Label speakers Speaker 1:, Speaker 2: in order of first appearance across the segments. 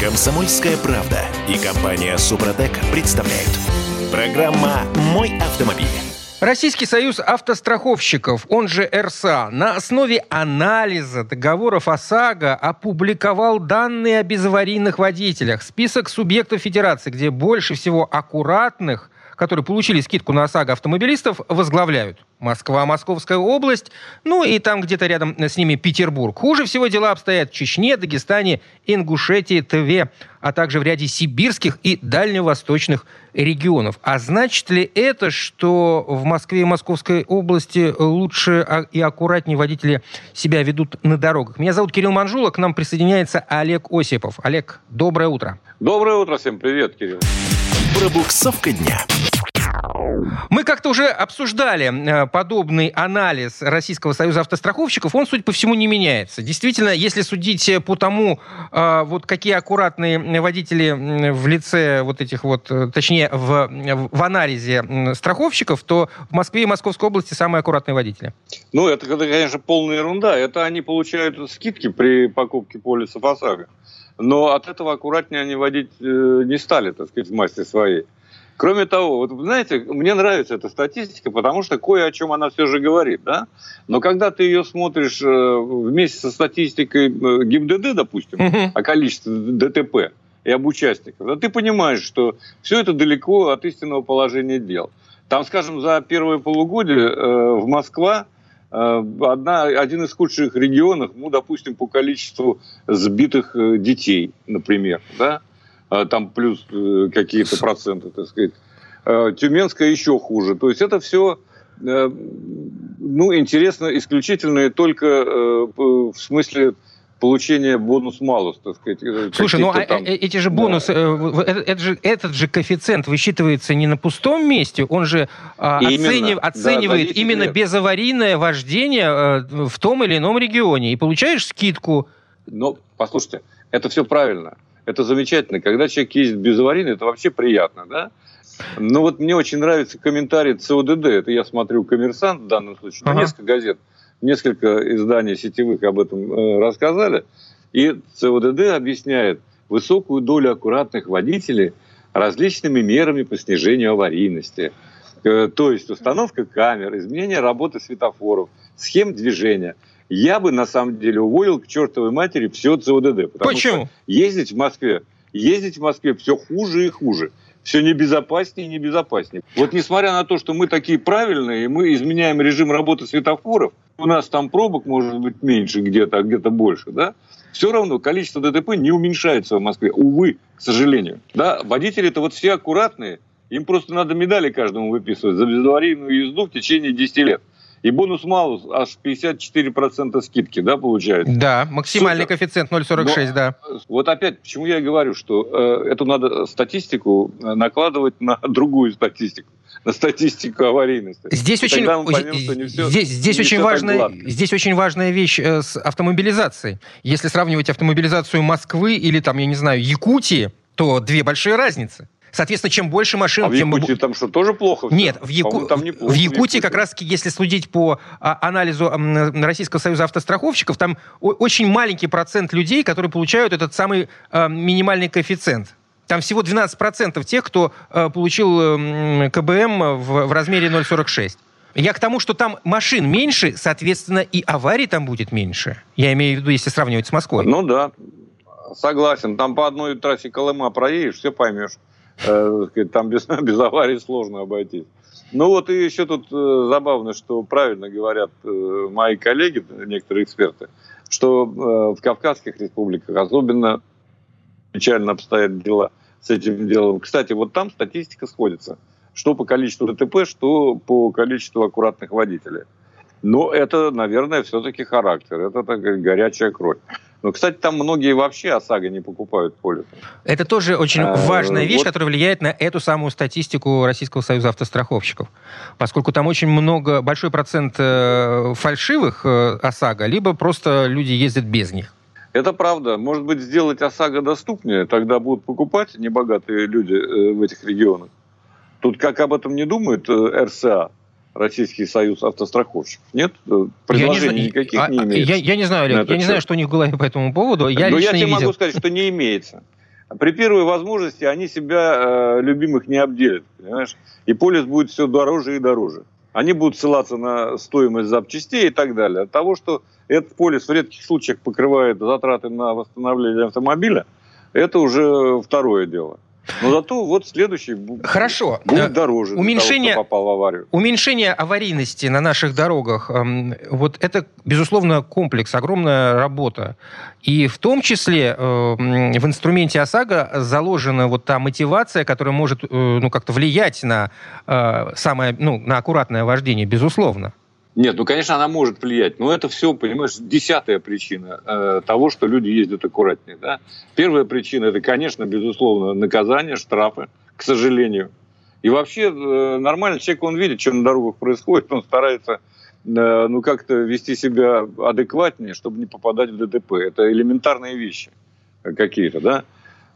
Speaker 1: Комсомольская правда и компания Супротек представляют. Программа «Мой автомобиль».
Speaker 2: Российский союз автостраховщиков, он же РСА, на основе анализа договоров ОСАГО опубликовал данные о безаварийных водителях. Список субъектов федерации, где больше всего аккуратных – которые получили скидку на ОСАГО автомобилистов, возглавляют Москва, Московская область, ну и там где-то рядом с ними Петербург. Хуже всего дела обстоят в Чечне, Дагестане, Ингушетии, Тыве, а также в ряде сибирских и дальневосточных регионов. А значит ли это, что в Москве и Московской области лучше и аккуратнее водители себя ведут на дорогах? Меня зовут Кирилл Манжула, к нам присоединяется Олег Осипов. Олег, доброе утро.
Speaker 3: Доброе утро всем, привет, Кирилл.
Speaker 1: Пробуксовка дня.
Speaker 2: Мы как-то уже обсуждали э, подобный анализ Российского союза автостраховщиков. Он, судя по всему, не меняется. Действительно, если судить по тому, э, вот какие аккуратные водители в лице вот этих вот, э, точнее, в, в анализе страховщиков, то в Москве и Московской области самые аккуратные водители.
Speaker 3: Ну, это, это конечно, полная ерунда. Это они получают скидки при покупке полиса ОСАГО. Но от этого аккуратнее они водить не стали, так сказать, в массе своей. Кроме того, вот знаете, мне нравится эта статистика, потому что кое о чем она все же говорит, да? Но когда ты ее смотришь э, вместе со статистикой э, ГИБДД, допустим, о количестве ДТП и об участниках, да, ты понимаешь, что все это далеко от истинного положения дел. Там, скажем, за первое полугодие э, в Москва одна, один из худших регионов, ну, допустим, по количеству сбитых детей, например, да, а, там плюс э, какие-то проценты, так сказать. Тюменская еще хуже. То есть это все э, ну, интересно исключительно только э, в смысле получения бонус-малус, так сказать.
Speaker 2: Слушай, ну а там... эти же бонусы, да. это, это же, этот же коэффициент высчитывается не на пустом месте, он же именно, оценив, оценивает да, именно лет. безаварийное вождение в том или ином регионе. И получаешь скидку.
Speaker 3: Ну, послушайте, это все правильно это замечательно. Когда человек ездит без аварийной, это вообще приятно, да? Но вот мне очень нравится комментарий ЦОДД. Это я смотрю «Коммерсант» в данном случае. Ага. Несколько газет, несколько изданий сетевых об этом э, рассказали. И ЦОДД объясняет высокую долю аккуратных водителей различными мерами по снижению аварийности. Э, то есть установка камер, изменение работы светофоров, схем движения – я бы на самом деле уволил к чертовой матери все ЦОДД.
Speaker 2: Потому Почему? Что
Speaker 3: ездить в Москве, ездить в Москве все хуже и хуже. Все небезопаснее и небезопаснее. Вот несмотря на то, что мы такие правильные, мы изменяем режим работы светофоров, у нас там пробок может быть меньше где-то, а где-то больше, да? Все равно количество ДТП не уменьшается в Москве. Увы, к сожалению. Да, водители-то вот все аккуратные, им просто надо медали каждому выписывать за безаварийную езду в течение 10 лет. И бонус-малус аж 54% скидки, да, получается?
Speaker 2: Да, максимальный Супер. коэффициент 0,46, Но, да.
Speaker 3: Вот опять, почему я и говорю, что э, эту надо статистику э, накладывать на другую статистику на статистику аварийности.
Speaker 2: Здесь очень, поймем, здесь, здесь очень важная, здесь очень важная вещь э, с автомобилизацией. Если сравнивать автомобилизацию Москвы или там, я не знаю, Якутии, то две большие разницы. Соответственно, чем больше машин... А
Speaker 3: в тем... Якутии там что, тоже плохо?
Speaker 2: Нет, в, Яку... там не плохо, в Якутии как раз, если судить по а, анализу Российского союза автостраховщиков, там очень маленький процент людей, которые получают этот самый а, минимальный коэффициент. Там всего 12% тех, кто а, получил КБМ в, в размере 0,46. Я к тому, что там машин меньше, соответственно, и аварий там будет меньше. Я имею в виду, если сравнивать с Москвой.
Speaker 3: Ну да, согласен. Там по одной трассе Колыма проедешь, все поймешь. Э, там без, без аварии сложно обойтись. Ну вот и еще тут э, забавно, что правильно говорят э, мои коллеги, некоторые эксперты, что в Кавказских республиках особенно печально обстоят дела с этим делом. Кстати, вот там статистика сходится. Что по количеству ДТП, что по количеству аккуратных водителей. Но это, наверное, все-таки характер. Это такая горячая кровь. Но, кстати, там многие вообще ОСАГО не покупают полисы.
Speaker 2: Это тоже очень а, важная вещь, вот. которая влияет на эту самую статистику Российского союза автостраховщиков. Поскольку там очень много, большой процент э, фальшивых э, ОСАГО, либо просто люди ездят без них.
Speaker 3: Это правда. Может быть, сделать ОСАГО доступнее, тогда будут покупать небогатые люди в этих регионах. Тут как об этом не думают РСА, Российский союз автостраховщиков. Нет? Предложений
Speaker 2: я никаких не, а, не имеется. Я, я не знаю, Олег, я не счет. не знаю, что у них в голове по этому поводу. Я
Speaker 3: Но я тебе видел. могу сказать, что не имеется. при первой возможности они себя э, любимых не обделят, понимаешь? И полис будет все дороже и дороже. Они будут ссылаться на стоимость запчастей и так далее. От того, что этот полис в редких случаях покрывает затраты на восстановление автомобиля, это уже второе дело. Но зато вот следующий
Speaker 2: Хорошо.
Speaker 3: будет э, дороже
Speaker 2: уменьшение, того, попал в аварию. Уменьшение аварийности на наших дорогах, эм, вот это, безусловно, комплекс, огромная работа. И в том числе эм, в инструменте ОСАГО заложена вот та мотивация, которая может э, ну, как-то влиять на, э, самое, ну, на аккуратное вождение, безусловно.
Speaker 3: Нет, ну, конечно, она может влиять, но это все, понимаешь, десятая причина э, того, что люди ездят аккуратнее. Да? Первая причина – это, конечно, безусловно, наказание, штрафы, к сожалению. И вообще э, нормальный человек, он видит, что на дорогах происходит, он старается э, ну, как-то вести себя адекватнее, чтобы не попадать в ДТП. Это элементарные вещи какие-то, да.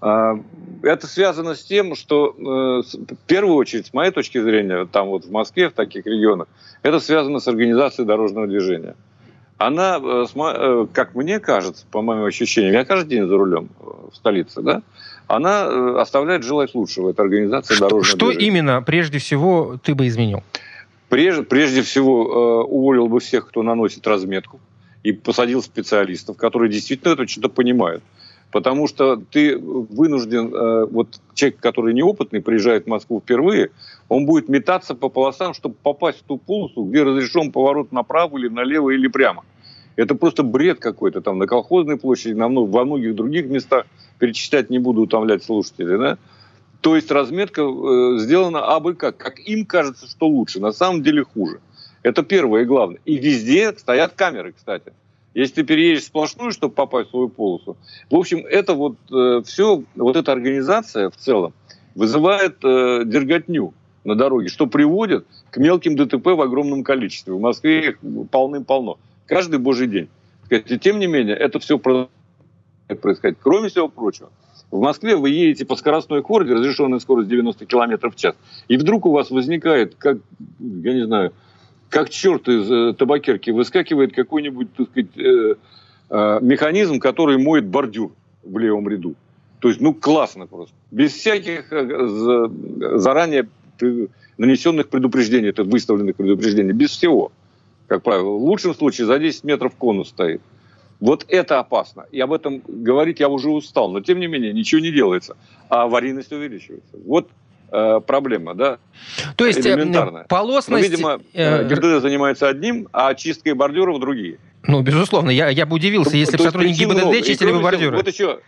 Speaker 3: А, это связано с тем, что э, в первую очередь, с моей точки зрения, там вот в Москве, в таких регионах, это связано с организацией дорожного движения. Она, э, э, как мне кажется, по моим ощущениям, я каждый день за рулем в столице, да, она оставляет желать лучшего, это организация что, дорожного
Speaker 2: что
Speaker 3: движения.
Speaker 2: Что именно, прежде всего, ты бы изменил?
Speaker 3: Прежде, прежде всего, уволил бы всех, кто наносит разметку, и посадил специалистов, которые действительно это что-то понимают. Потому что ты вынужден, э, вот человек, который неопытный, приезжает в Москву впервые, он будет метаться по полосам, чтобы попасть в ту полосу, где разрешен поворот направо или налево или прямо. Это просто бред какой-то там на колхозной площади, на, во многих других местах. Перечислять не буду, утомлять слушателей. Да? То есть разметка э, сделана абы как. Как им кажется, что лучше. На самом деле хуже. Это первое и главное. И везде стоят камеры, кстати. Если ты переедешь сплошную, чтобы попасть в свою полосу. В общем, это вот э, все, вот эта организация в целом вызывает э, дерготню на дороге, что приводит к мелким ДТП в огромном количестве. В Москве их полным-полно. Каждый божий день. И тем не менее, это все происходит. Кроме всего прочего, в Москве вы едете по скоростной хорде, разрешенная скорость 90 км в час, и вдруг у вас возникает, как, я не знаю, как черт из э, табакерки выскакивает какой-нибудь, так сказать, э, э, механизм, который моет бордюр в левом ряду. То есть, ну, классно просто. Без всяких заранее нанесенных предупреждений, это выставленных предупреждений, без всего, как правило. В лучшем случае за 10 метров конус стоит. Вот это опасно. И об этом говорить я уже устал. Но, тем не менее, ничего не делается. А аварийность увеличивается. Вот Э, проблема, да?
Speaker 2: То есть э, элементарная. полосность...
Speaker 3: Но, видимо, э, ГИБДД занимается одним, а очисткой бордюров другие.
Speaker 2: Ну, безусловно, я, я бы удивился, ну, если бы сотрудники ГИБДД много. чистили бы бордюры.
Speaker 3: Вот еще,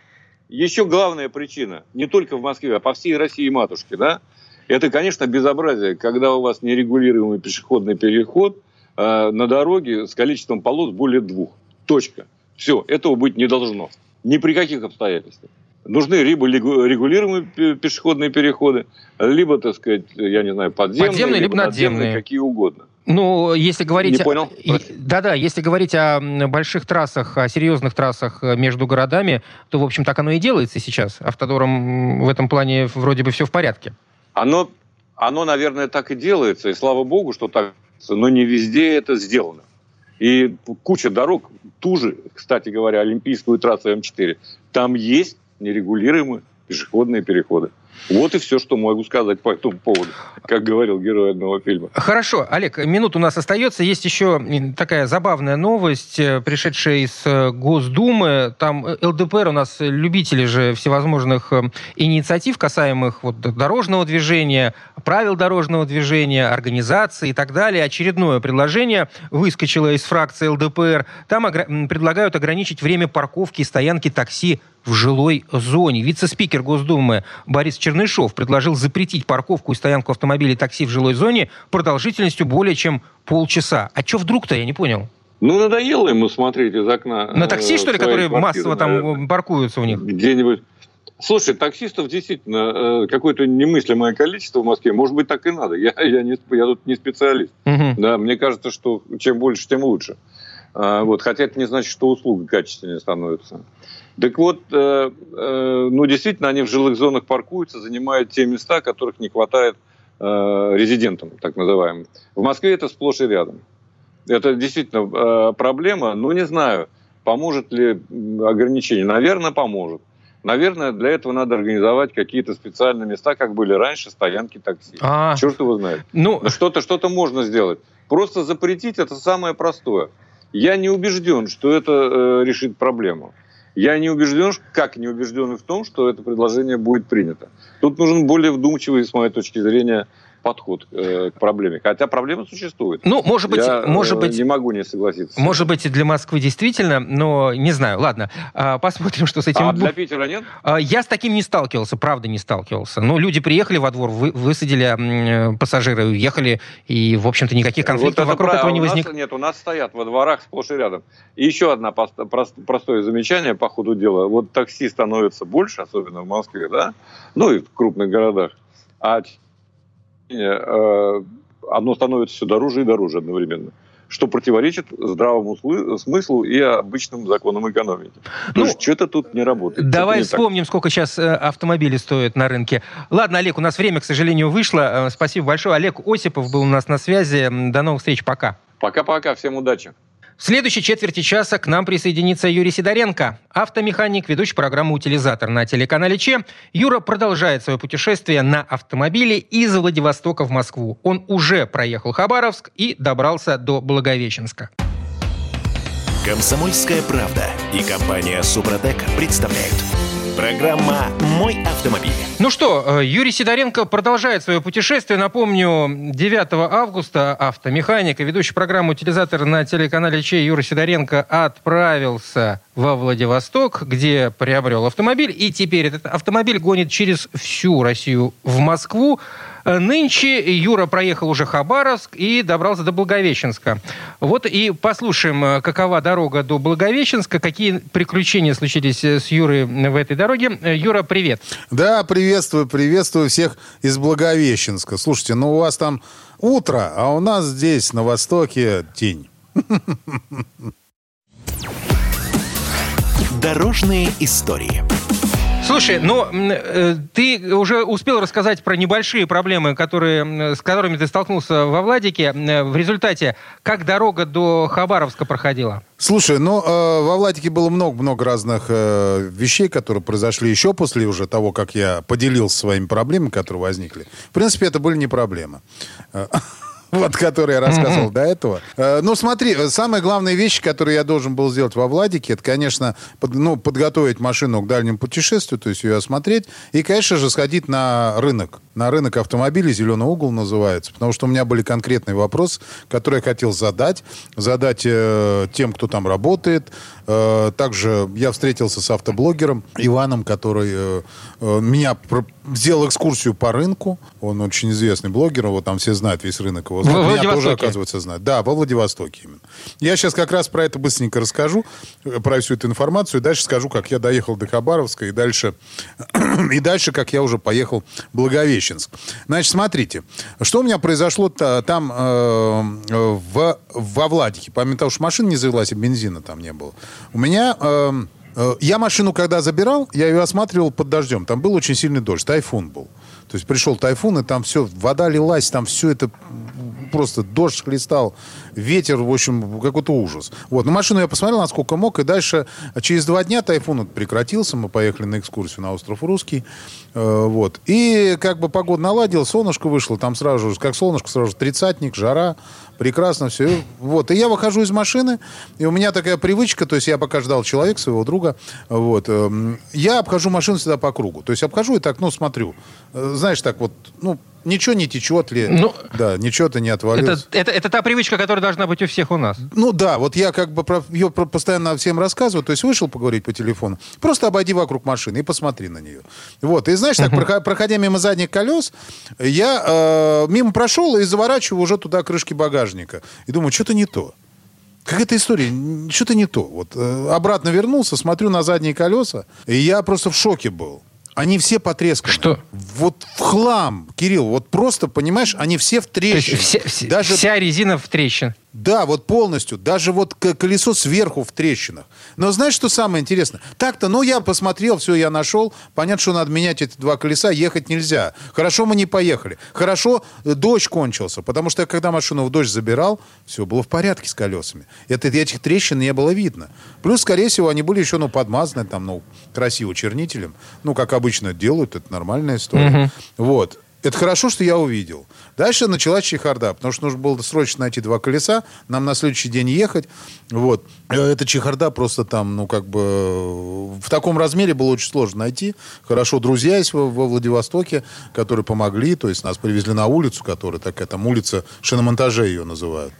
Speaker 3: еще главная причина, не только в Москве, а по всей России матушке, да, это, конечно, безобразие, когда у вас нерегулируемый пешеходный переход э, на дороге с количеством полос более двух. Точка. Все, этого быть не должно. Ни при каких обстоятельствах. Нужны либо регулируемые пешеходные переходы, либо, так сказать, я не знаю, подземные,
Speaker 2: подземные либо, либо надземные,
Speaker 3: какие угодно.
Speaker 2: Ну, если говорить...
Speaker 3: Не понял?
Speaker 2: Да-да, если говорить о больших трассах, о серьезных трассах э, между городами, то, в общем, так оно и делается сейчас. Автодором в этом плане вроде бы все в порядке.
Speaker 3: Оно, оно, наверное, так и делается, и слава богу, что так, но не везде это сделано. И куча дорог, ту же, кстати говоря, Олимпийскую трассу М4, там есть нерегулируемые пешеходные переходы. Вот и все, что могу сказать по этому поводу, как говорил герой одного фильма.
Speaker 2: Хорошо, Олег, минут у нас остается. Есть еще такая забавная новость, э, пришедшая из э, Госдумы. Там э, ЛДПР у нас любители же всевозможных инициатив, касаемых вот дорожного движения, правил дорожного движения, организации и так далее. Очередное предложение выскочило из фракции ЛДПР. Там предлагают ограничить время парковки и стоянки такси в жилой зоне. Вице-спикер Госдумы Борис Чернышов предложил запретить парковку и стоянку автомобилей такси в жилой зоне продолжительностью более чем полчаса. А что вдруг-то, я не понял?
Speaker 3: Ну, надоело ему смотреть из окна.
Speaker 2: На такси, что ли, которые массово там наверное. паркуются у них?
Speaker 3: Где-нибудь. Слушай, таксистов действительно э, какое-то немыслимое количество в Москве. Может быть, так и надо. Я, я, не, я тут не специалист. Угу. Да, мне кажется, что чем больше, тем лучше. А, вот, хотя это не значит, что услуга качественнее становится. Так вот, э, э, ну, действительно, они в жилых зонах паркуются, занимают те места, которых не хватает э, резидентам, так называемым. В Москве это сплошь и рядом. Это действительно э, проблема, но не знаю, поможет ли ограничение. Наверное, поможет. Наверное, для этого надо организовать какие-то специальные места, как были раньше, стоянки такси. А, Черт его знает. Ну... Что-то что можно сделать. Просто запретить это самое простое. Я не убежден, что это э, решит проблему. Я не убежден, как не убежден в том, что это предложение будет принято. Тут нужен более вдумчивый, с моей точки зрения, подход э, к проблеме. Хотя проблема существует.
Speaker 2: Ну, может быть,
Speaker 3: Я,
Speaker 2: может
Speaker 3: э,
Speaker 2: быть,
Speaker 3: не могу не согласиться.
Speaker 2: Может быть, для Москвы действительно, но не знаю. Ладно, а, посмотрим, что с этим.
Speaker 3: А для Питера нет?
Speaker 2: А, я с таким не сталкивался, правда не сталкивался. Ну, люди приехали во двор, вы, высадили пассажиры, уехали, и, в общем-то, никаких конфликтов вот вокруг прав... этого не возникло.
Speaker 3: Нет, у нас стоят во дворах сплошь и рядом. И еще одно простое замечание по ходу дела. Вот такси становится больше, особенно в Москве, да, ну и в крупных городах. А Э, одно становится все дороже и дороже одновременно что противоречит здравому смыслу и обычным законам экономики. Ну, что-то тут не работает.
Speaker 2: Давай не вспомним, так. сколько сейчас э, автомобили стоят на рынке. Ладно, Олег, у нас время, к сожалению, вышло. Э, спасибо большое. Олег Осипов был у нас на связи. До новых встреч. Пока.
Speaker 3: Пока-пока. Всем удачи.
Speaker 2: В следующей четверти часа к нам присоединится Юрий Сидоренко, автомеханик, ведущий программу «Утилизатор» на телеканале ЧЕ. Юра продолжает свое путешествие на автомобиле из Владивостока в Москву. Он уже проехал Хабаровск и добрался до Благовещенска.
Speaker 1: Комсомольская правда и компания «Супротек» представляют – Программа «Мой автомобиль».
Speaker 2: Ну что, э, Юрий Сидоренко продолжает свое путешествие. Напомню, 9 августа автомеханик и ведущий программу «Утилизатор» на телеканале Чей Юрий Сидоренко отправился во Владивосток, где приобрел автомобиль. И теперь этот автомобиль гонит через всю Россию в Москву. Э, нынче Юра проехал уже Хабаровск и добрался до Благовещенска. Вот и послушаем, э, какова дорога до Благовещенска, какие приключения случились э, с Юрой в этой дороге. Юра, привет.
Speaker 4: Да, приветствую, приветствую всех из Благовещенска. Слушайте, ну у вас там утро, а у нас здесь, на востоке, день.
Speaker 1: Дорожные истории.
Speaker 2: Слушай, ну э, ты уже успел рассказать про небольшие проблемы, которые, с которыми ты столкнулся во Владике. Э, в результате, как дорога до Хабаровска проходила?
Speaker 4: Слушай, ну э, во Владике было много-много разных э, вещей, которые произошли еще после уже того, как я поделился своими проблемами, которые возникли. В принципе, это были не проблемы. Вот, который я рассказывал до этого. Э, ну, смотри, самая главная вещь, которую я должен был сделать во Владике, это, конечно, под, ну, подготовить машину к дальнему путешествию, то есть ее осмотреть, и, конечно же, сходить на рынок, на рынок автомобилей, «Зеленый угол» называется, потому что у меня были конкретные вопросы, которые я хотел задать, задать э, тем, кто там работает. Э, также я встретился с автоблогером Иваном, который э, э, меня про- сделал экскурсию по рынку. Он очень известный блогер, его там все знают, весь рынок его знает. Меня тоже, оказывается, знает. Да, во Владивостоке именно. Я сейчас как раз про это быстренько расскажу, э, про всю эту информацию, и дальше скажу, как я доехал до Хабаровска, и дальше, и дальше как я уже поехал в Благовещенск. Значит, смотрите, что у меня произошло там э, в, во Владике. Помимо того, что машина не завелась, и бензина там не было. У меня... Э, э, я машину, когда забирал, я ее осматривал под дождем. Там был очень сильный дождь, тайфун был. То есть пришел тайфун, и там все, вода лилась, там все это просто дождь хлестал, ветер, в общем, какой-то ужас. Вот, на машину я посмотрел, насколько мог, и дальше через два дня тайфун прекратился, мы поехали на экскурсию на остров Русский, э, вот. И как бы погода наладилась, солнышко вышло, там сразу же, как солнышко, сразу же тридцатник, жара, прекрасно все. Вот. И я выхожу из машины, и у меня такая привычка, то есть я пока ждал человека, своего друга, вот, эм, я обхожу машину всегда по кругу. То есть обхожу и так, ну, смотрю. Э, знаешь, так вот, ну, ничего не течет ли, ну, да, ничего-то не отвалилось.
Speaker 2: Это, это, это та привычка, которая должна быть у всех у нас.
Speaker 4: Ну да, вот я как бы про, ее постоянно всем рассказываю, то есть вышел поговорить по телефону, просто обойди вокруг машины и посмотри на нее. Вот, и знаешь, так, проходя мимо задних колес, я э, мимо прошел и заворачиваю уже туда крышки багажника. И думаю, что-то не то. Какая-то история, что-то не то. Вот э, обратно вернулся, смотрю на задние колеса, и я просто в шоке был. Они все потресканы.
Speaker 2: Что?
Speaker 4: Вот в хлам, Кирилл. Вот просто, понимаешь, они все в трещинах.
Speaker 2: Все, все, Даже... Вся резина в трещин.
Speaker 4: Да, вот полностью. Даже вот колесо сверху в трещинах. Но знаешь, что самое интересное? Так-то, ну, я посмотрел, все, я нашел. Понятно, что надо менять эти два колеса, ехать нельзя. Хорошо, мы не поехали. Хорошо, дождь кончился. Потому что, когда машину в дождь забирал, все было в порядке с колесами. Это, этих трещин не было видно. Плюс, скорее всего, они были еще, ну, подмазаны там, ну, красиво чернителем. Ну, как обычно делают, это нормальная история. Угу. Вот. Это хорошо, что я увидел. Дальше началась чехарда, потому что нужно было срочно найти два колеса, нам на следующий день ехать. Вот. Э, эта чехарда просто там, ну, как бы в таком размере было очень сложно найти. Хорошо, друзья есть во, во Владивостоке, которые помогли, то есть нас привезли на улицу, которая такая, там улица шиномонтажей ее называют.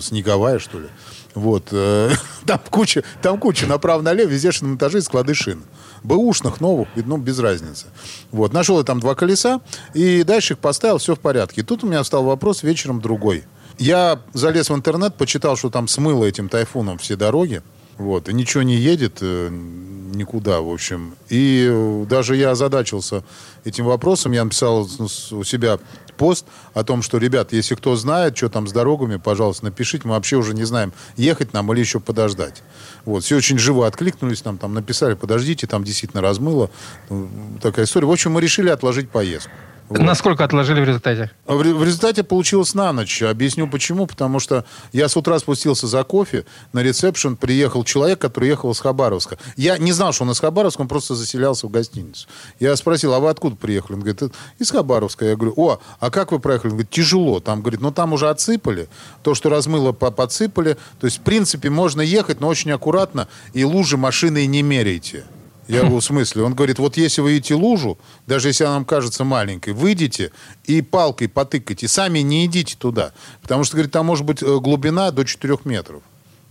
Speaker 4: Снеговая, что ли. Вот. Э, там куча, там куча направо-налево, везде шиномонтажи склады шин бэушных, новых, ну, без разницы. Вот, нашел я там два колеса, и дальше их поставил, все в порядке. И тут у меня встал вопрос вечером другой. Я залез в интернет, почитал, что там смыло этим тайфуном все дороги. Вот, и ничего не едет э, никуда, в общем. И э, даже я озадачился этим вопросом. Я написал у себя пост о том, что, ребят, если кто знает, что там с дорогами, пожалуйста, напишите. Мы вообще уже не знаем, ехать нам или еще подождать. Вот. Все очень живо откликнулись, нам там написали, подождите, там действительно размыло. Ну, такая история. В общем, мы решили отложить поездку.
Speaker 2: Вот. Насколько отложили в результате?
Speaker 4: В, в результате получилось на ночь. Объясню почему. Потому что я с утра спустился за кофе, на ресепшн приехал человек, который ехал из Хабаровска. Я не знал, что он из Хабаровска, он просто заселялся в гостиницу. Я спросил, а вы откуда приехали? Он говорит, из Хабаровска. Я говорю, о, а как вы проехали? Он говорит, тяжело. Там, говорит, ну там уже отсыпали. То, что размыло, подсыпали. То есть, в принципе, можно ехать, но очень аккуратно. И лужи машины не меряйте. Я говорю, в смысле? Он говорит, вот если вы видите лужу, даже если она вам кажется маленькой, выйдите и палкой потыкайте. Сами не идите туда. Потому что, говорит, там может быть э, глубина до 4 метров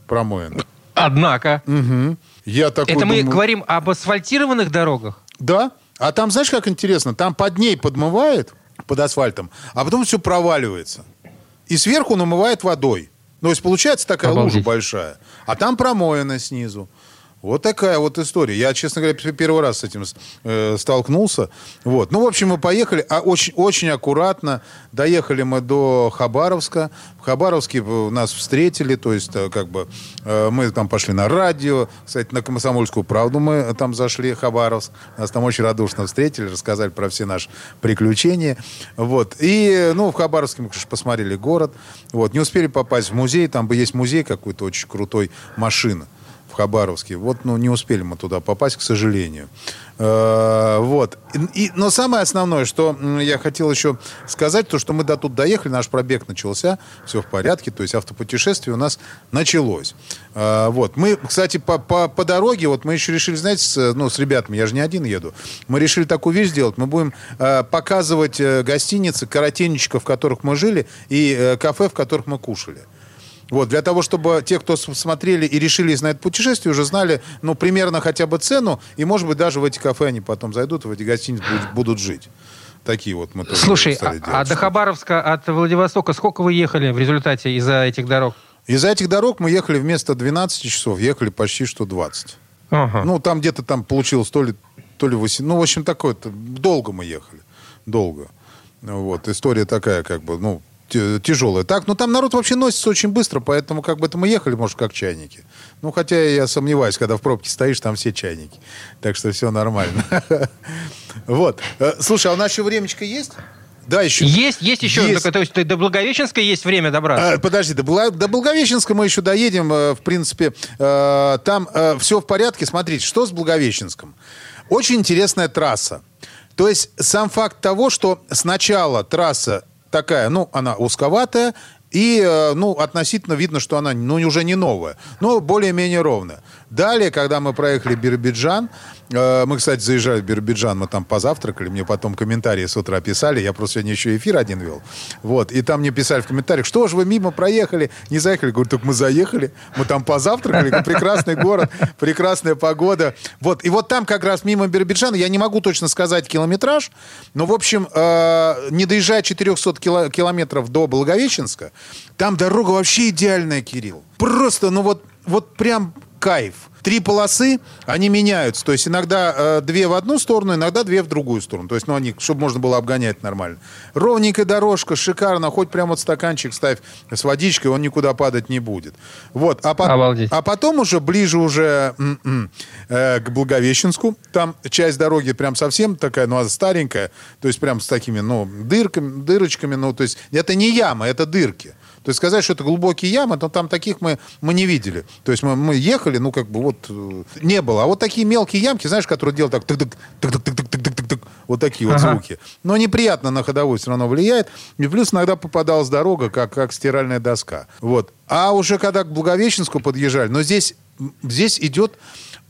Speaker 4: промоина.
Speaker 2: Однако.
Speaker 4: Угу. Я такой
Speaker 2: Это
Speaker 4: думаю,
Speaker 2: мы говорим об асфальтированных дорогах?
Speaker 4: Да. А там, знаешь, как интересно? Там под ней подмывает, под асфальтом, а потом все проваливается. И сверху намывает водой. Ну, то есть получается такая Обалдеть. лужа большая. А там промоина снизу. Вот такая вот история. Я, честно говоря, первый раз с этим э, столкнулся. Вот. Ну, в общем, мы поехали, а очень, очень аккуратно. Доехали мы до Хабаровска. В Хабаровске нас встретили, то есть, э, как бы, э, мы там пошли на радио. Кстати, на Комсомольскую правду мы там зашли, Хабаровск. Нас там очень радушно встретили, рассказали про все наши приключения. Вот. И, ну, в Хабаровске мы, конечно, посмотрели город. Вот. Не успели попасть в музей. Там бы есть музей какой-то очень крутой машины в Хабаровске. Вот, ну, не успели мы туда попасть, к сожалению. Э, вот. И, но самое основное, что я хотел еще сказать, то, что мы до тут доехали, наш пробег начался, все в порядке, то есть автопутешествие у нас началось. Э, вот. Мы, кстати, по, по, по дороге, вот мы еще решили, знаете, с, ну, с ребятами, я же не один еду, мы решили такую вещь сделать, мы будем э, показывать гостиницы, каратенечка, в которых мы жили, и кафе, в которых мы кушали. Вот, для того, чтобы те, кто смотрели и решились на это путешествие, уже знали, ну, примерно хотя бы цену, и, может быть, даже в эти кафе они потом зайдут, в эти гостиницы будут, будут жить. Такие вот мы
Speaker 2: Слушай, а, делать, а до Хабаровска от Владивостока сколько вы ехали в результате из-за этих дорог?
Speaker 4: Из-за этих дорог мы ехали вместо 12 часов, ехали почти что 20. Ага. Ну, там где-то там получилось то ли, то ли 8, ну, в общем, такое-то, долго мы ехали, долго. Вот, история такая, как бы, ну, тяжелая. Так, ну там народ вообще носится очень быстро, поэтому как бы это мы ехали, может, как чайники. Ну, хотя я сомневаюсь, когда в пробке стоишь, там все чайники. Так что все нормально. Вот. Э, слушай, а у нас еще времечко есть?
Speaker 2: Да, еще. Есть, есть еще. Есть. То есть до Благовещенска есть время добраться.
Speaker 4: А, подожди, до, до Благовещенска мы еще доедем. Э, в принципе, э, там все в порядке. Смотрите, что с Благовещенском? Очень интересная трасса. То есть сам факт того, что сначала трасса такая, ну, она узковатая, и, э, ну, относительно видно, что она, ну, уже не новая, но более-менее ровная. Далее, когда мы проехали Биробиджан, э, мы, кстати, заезжали в Биробиджан, мы там позавтракали, мне потом комментарии с утра писали, я просто сегодня еще эфир один вел, вот, и там мне писали в комментариях, что же вы мимо проехали, не заехали, говорю, только мы заехали, мы там позавтракали, прекрасный город, прекрасная погода, вот, и вот там как раз мимо Биробиджана, я не могу точно сказать километраж, но, в общем, э, не доезжая 400 километров до Благовещенска, там дорога вообще идеальная, Кирилл, просто, ну вот, вот прям кайф. Три полосы, они меняются. То есть иногда э, две в одну сторону, иногда две в другую сторону. То есть, ну, они, чтобы можно было обгонять нормально. Ровненькая дорожка, шикарно. Хоть прямо вот стаканчик ставь с водичкой, он никуда падать не будет. Вот. А, по-
Speaker 2: Обалдеть.
Speaker 4: а потом уже ближе уже м-м, э, к Благовещенску. Там часть дороги прям совсем такая, ну, она старенькая. То есть прям с такими, ну, дырками, дырочками. Ну, то есть это не яма, это дырки. То есть сказать, что это глубокие ямы, то там таких мы, мы не видели. То есть мы, мы ехали, ну, как бы вот э, не было. А вот такие мелкие ямки, знаешь, которые делают так, тык-тык, тык-тык, тык-тык, тык-тык, вот такие вот
Speaker 2: Ага.
Speaker 4: звуки. Но неприятно на ходовую все равно влияет. И плюс иногда попадалась дорога, как, как стиральная доска. Вот. А уже когда к Благовещенску подъезжали, но здесь, здесь идет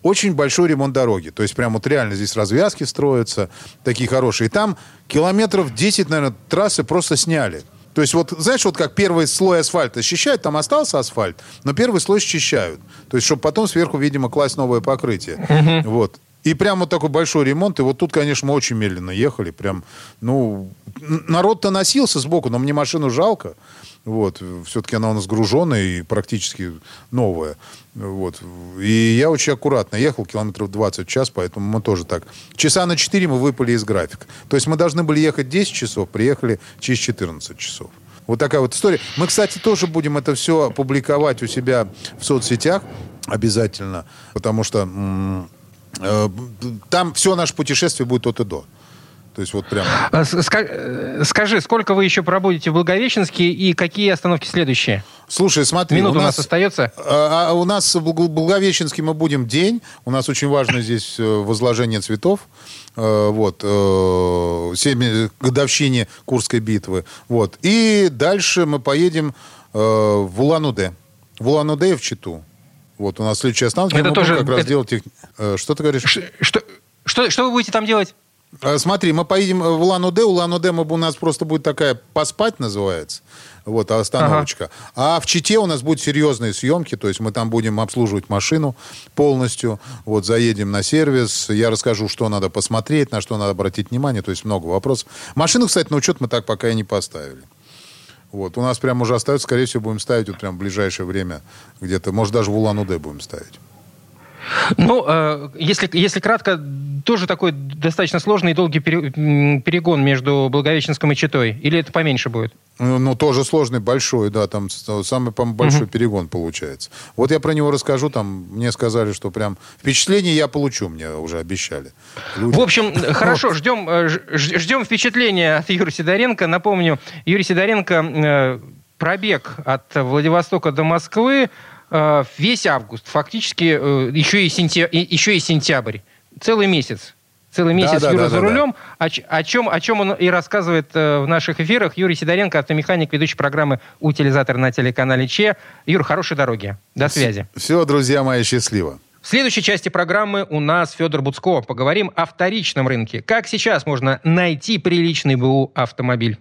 Speaker 4: очень большой ремонт дороги. То есть прям вот реально здесь развязки строятся, такие хорошие. И там километров 10, наверное, трассы просто сняли. То есть вот, знаешь, вот как первый слой асфальта счищают, там остался асфальт, но первый слой счищают. То есть, чтобы потом сверху, видимо, класть новое покрытие. Вот. И прям вот такой большой ремонт. И вот тут, конечно, мы очень медленно ехали. Прям, ну, народ-то носился сбоку, но мне машину жалко. Вот. Все-таки она у нас груженная и практически новая. Вот. И я очень аккуратно ехал, километров 20 в час, поэтому мы тоже так. Часа на 4 мы выпали из графика. То есть мы должны были ехать 10 часов, приехали через 14 часов. Вот такая вот история. Мы, кстати, тоже будем это все публиковать у себя в соцсетях обязательно, потому что там все наше путешествие будет от и до. То есть вот прям...
Speaker 2: А, э, Скажи, сколько вы еще пробудете в Благовещенске и какие остановки следующие?
Speaker 4: Слушай, смотри,
Speaker 2: Минут у нас остается?
Speaker 4: А, а у нас в Благо- Благовещенске мы будем день. У нас очень важно здесь э, возложение цветов. Э, Вот. семь- годовщине Курской битвы. Вот. И дальше мы поедем в Улан-Удэ. В Улан-Удэ и в Читу. Вот у нас следующая остановка.
Speaker 2: Это
Speaker 4: мы будем
Speaker 2: тоже-
Speaker 4: как раз
Speaker 2: это-
Speaker 4: делать... тех- э, Что ты говоришь?
Speaker 2: Ш- Что, что, что вы будете там делать?
Speaker 4: Э, Смотри, мы поедем в Улан-Удэ. Улан-Удэ у нас просто будет такая поспать называется. Вот, остановочка. А в Чите у нас будут серьезные съемки, то есть мы там будем обслуживать машину полностью. Вот, заедем на сервис, я расскажу, что надо посмотреть, на что надо обратить внимание, то есть много вопросов. Машину, кстати, на учет мы так пока и не поставили. Вот, у нас прям уже остается, скорее всего, будем ставить вот прям в ближайшее время где-то, может, даже в Улан-Удэ будем ставить.
Speaker 2: Ну, э, если, если кратко, тоже такой достаточно сложный и долгий перегон между Благовещенском и Читой? Или это поменьше будет?
Speaker 4: Ну, ну, тоже сложный, большой, да, там самый, по большой перегон получается. Вот я про него расскажу, там мне сказали, что прям впечатление я получу, мне уже обещали. Люди.
Speaker 2: В общем, хорошо, ждем, э, ждем впечатления от Юрия Сидоренко. Напомню, Юрий Сидоренко э, пробег от Владивостока до Москвы весь август, фактически э, еще, и сентя- еще и сентябрь. Целый месяц. Целый месяц
Speaker 4: да,
Speaker 2: Юра
Speaker 4: да,
Speaker 2: за
Speaker 4: да,
Speaker 2: рулем, О, ч- о чем, о чем он и рассказывает э, в наших эфирах. Юрий Сидоренко, автомеханик, ведущий программы «Утилизатор» на телеканале ЧЕ. Юр, хорошей дороги. До связи.
Speaker 4: Все, друзья мои, счастливо.
Speaker 2: В следующей части программы у нас Федор Буцко. Поговорим о вторичном рынке. Как сейчас можно найти приличный БУ автомобиль?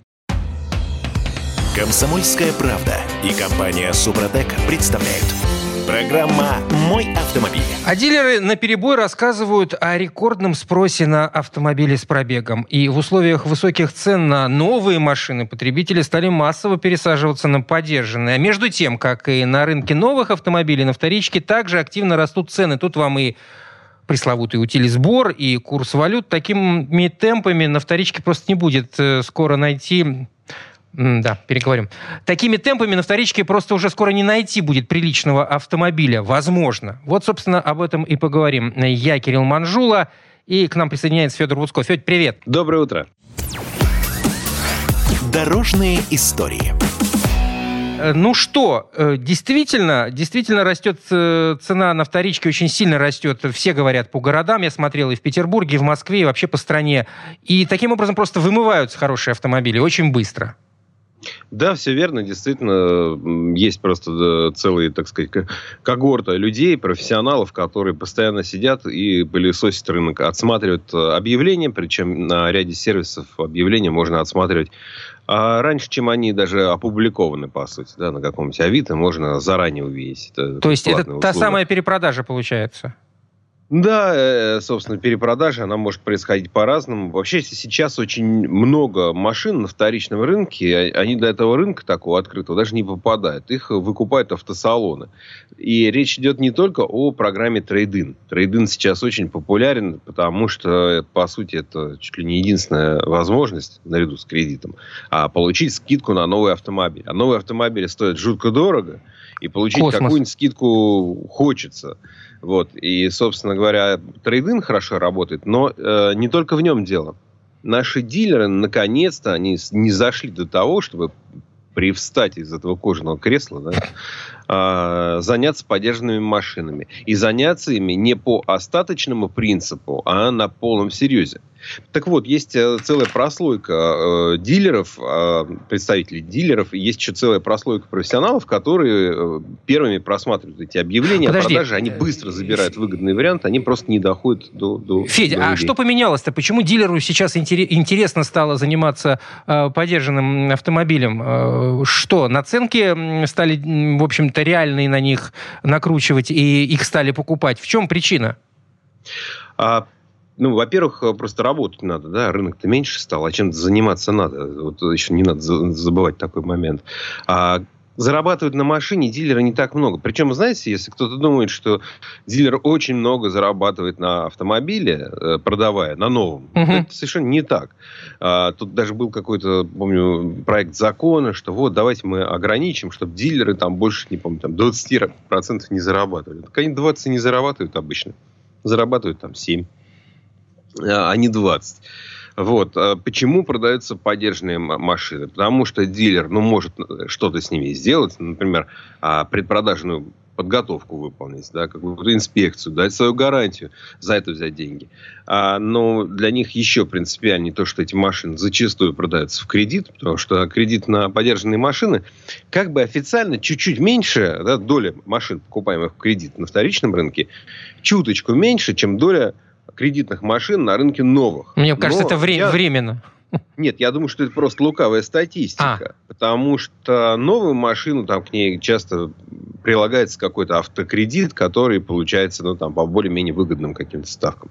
Speaker 1: Комсомольская правда и компания Супротек представляют. Программа «Мой автомобиль».
Speaker 2: А дилеры на перебой рассказывают о рекордном спросе на автомобили с пробегом. И в условиях высоких цен на новые машины потребители стали массово пересаживаться на подержанные. А между тем, как и на рынке новых автомобилей, на вторичке также активно растут цены. Тут вам и пресловутый утилизбор и курс валют. Такими темпами на вторичке просто не будет э, скоро найти Да, переговорим. Такими темпами на вторичке просто уже скоро не найти будет приличного автомобиля. Возможно. Вот, собственно, об этом и поговорим. Я Кирилл Манжула, и к нам присоединяется Федор Вудсков. Федь, привет.
Speaker 5: Доброе утро.
Speaker 1: Дорожные истории.
Speaker 2: Э, Ну что, э, действительно, действительно растет э, цена на вторичке, очень сильно растет. Все говорят по городам. Я смотрел и в Петербурге, и в Москве, и вообще по стране. И таким образом просто вымываются хорошие автомобили очень быстро.
Speaker 5: Да, все верно. Действительно, есть просто целые, так сказать, ко- когорта людей, профессионалов, которые постоянно сидят и пылесосят рынок, отсматривают э, объявления, причем на ряде сервисов объявления можно отсматривать а раньше, чем они даже опубликованы, по сути, да, на каком-нибудь Авито, можно заранее увидеть. Это
Speaker 2: То есть это
Speaker 5: бесплатная
Speaker 2: та
Speaker 5: услуга.
Speaker 2: самая перепродажа получается.
Speaker 5: Да, э, собственно, перепродажа, она может происходить по-разному. Вообще, сейчас очень много машин на вторичном рынке, они до этого рынка такого открытого даже не попадают. Их выкупают автосалоны. И речь идет не только о программе трейдин. Трейдин сейчас очень популярен, потому что, по сути, это чуть ли не единственная возможность, наряду с кредитом, а получить скидку на новый автомобиль. А новые автомобили стоят жутко дорого, и получить какую-нибудь скидку хочется. Вот. И, собственно говоря, трейдинг хорошо работает, но э, не только в нем дело. Наши дилеры, наконец-то, они не зашли до того, чтобы привстать из этого кожаного кресла, да, э, заняться подержанными машинами. И заняться ими не по остаточному принципу, а на полном серьезе. Так вот, есть э, целая прослойка э, дилеров, э, представителей дилеров, и есть еще целая прослойка профессионалов, которые э, первыми просматривают эти объявления Подожди. о продаже, они быстро забирают выгодный вариант, они просто не доходят до... до
Speaker 2: Федя,
Speaker 5: до
Speaker 2: а что поменялось-то? Почему дилеру сейчас интересно стало заниматься э, подержанным автомобилем? Э, что, наценки стали, в общем-то, реальные на них накручивать, и их стали покупать? В чем причина?
Speaker 5: А, ну, во-первых, э, просто работать надо, да, рынок-то меньше стал, а чем заниматься надо. Вот еще не надо забывать такой момент. А зарабатывают на машине дилеры не так много. Причем, знаете, если кто-то думает, что дилер очень много зарабатывает на автомобиле, э, продавая на новом, угу. это совершенно не так. А, тут даже был какой-то, помню, проект закона, что вот давайте мы ограничим, чтобы дилеры там больше, не помню, там 20% не зарабатывали. Так они 20 не зарабатывают обычно. Зарабатывают там 7 а не 20. Вот. А почему продаются поддержанные машины? Потому что дилер ну, может что-то с ними сделать, например, а, предпродажную подготовку выполнить, да, какую-то инспекцию, дать свою гарантию, за это взять деньги. А, но для них еще принципиальнее то, что эти машины зачастую продаются в кредит, потому что кредит на подержанные машины как бы официально чуть-чуть меньше, да, доля машин, покупаемых в кредит на вторичном рынке, чуточку меньше, чем доля кредитных машин на рынке новых.
Speaker 2: Мне кажется, Но это вре- я... временно.
Speaker 5: Нет, я думаю, что это просто лукавая статистика. А. Потому что новую машину, там к ней часто прилагается какой-то автокредит, который получается ну, там, по более-менее выгодным каким-то ставкам.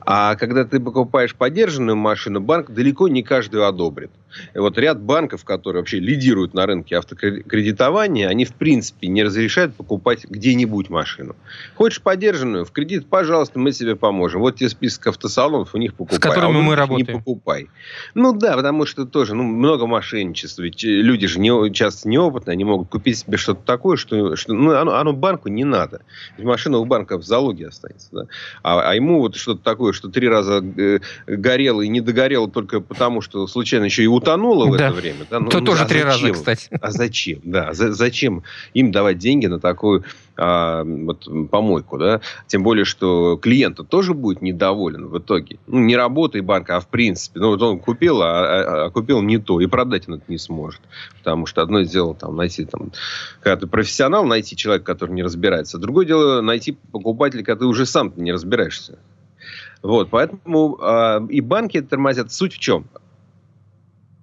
Speaker 5: А когда ты покупаешь подержанную машину, банк далеко не каждую одобрит. Вот ряд банков, которые вообще лидируют на рынке автокредитования, они в принципе не разрешают покупать где-нибудь машину. Хочешь подержанную, в кредит, пожалуйста, мы тебе поможем. Вот тебе список автосалонов, у них покупай. С
Speaker 2: которыми
Speaker 5: а
Speaker 2: мы работаем.
Speaker 5: Не покупай. Ну да, потому что тоже ну, много мошенничества. Ведь люди же не, часто неопытные, они могут купить себе что-то такое, что, что ну, оно, оно банку не надо. Ведь машина у банка в залоге останется. Да? А, а ему вот что-то такое, что три раза э, горело и не догорело только потому, что случайно еще и утонуло в да. это время. Да?
Speaker 2: Ну, То ну, тоже а три зачем? раза, кстати.
Speaker 5: А зачем? Да, за, зачем им давать деньги на такую а, вот, помойку, да? Тем более, что клиент тоже будет недоволен в итоге. Ну, не работой банка, а в принципе. Ну, вот он купил, а, а, а купил не то, и продать он это не сможет. Потому что одно дело там найти, там, когда ты профессионал, найти человека, который не разбирается. Другое дело найти покупателя, когда ты уже сам не разбираешься. Вот, поэтому э, и банки тормозят. Суть в чем?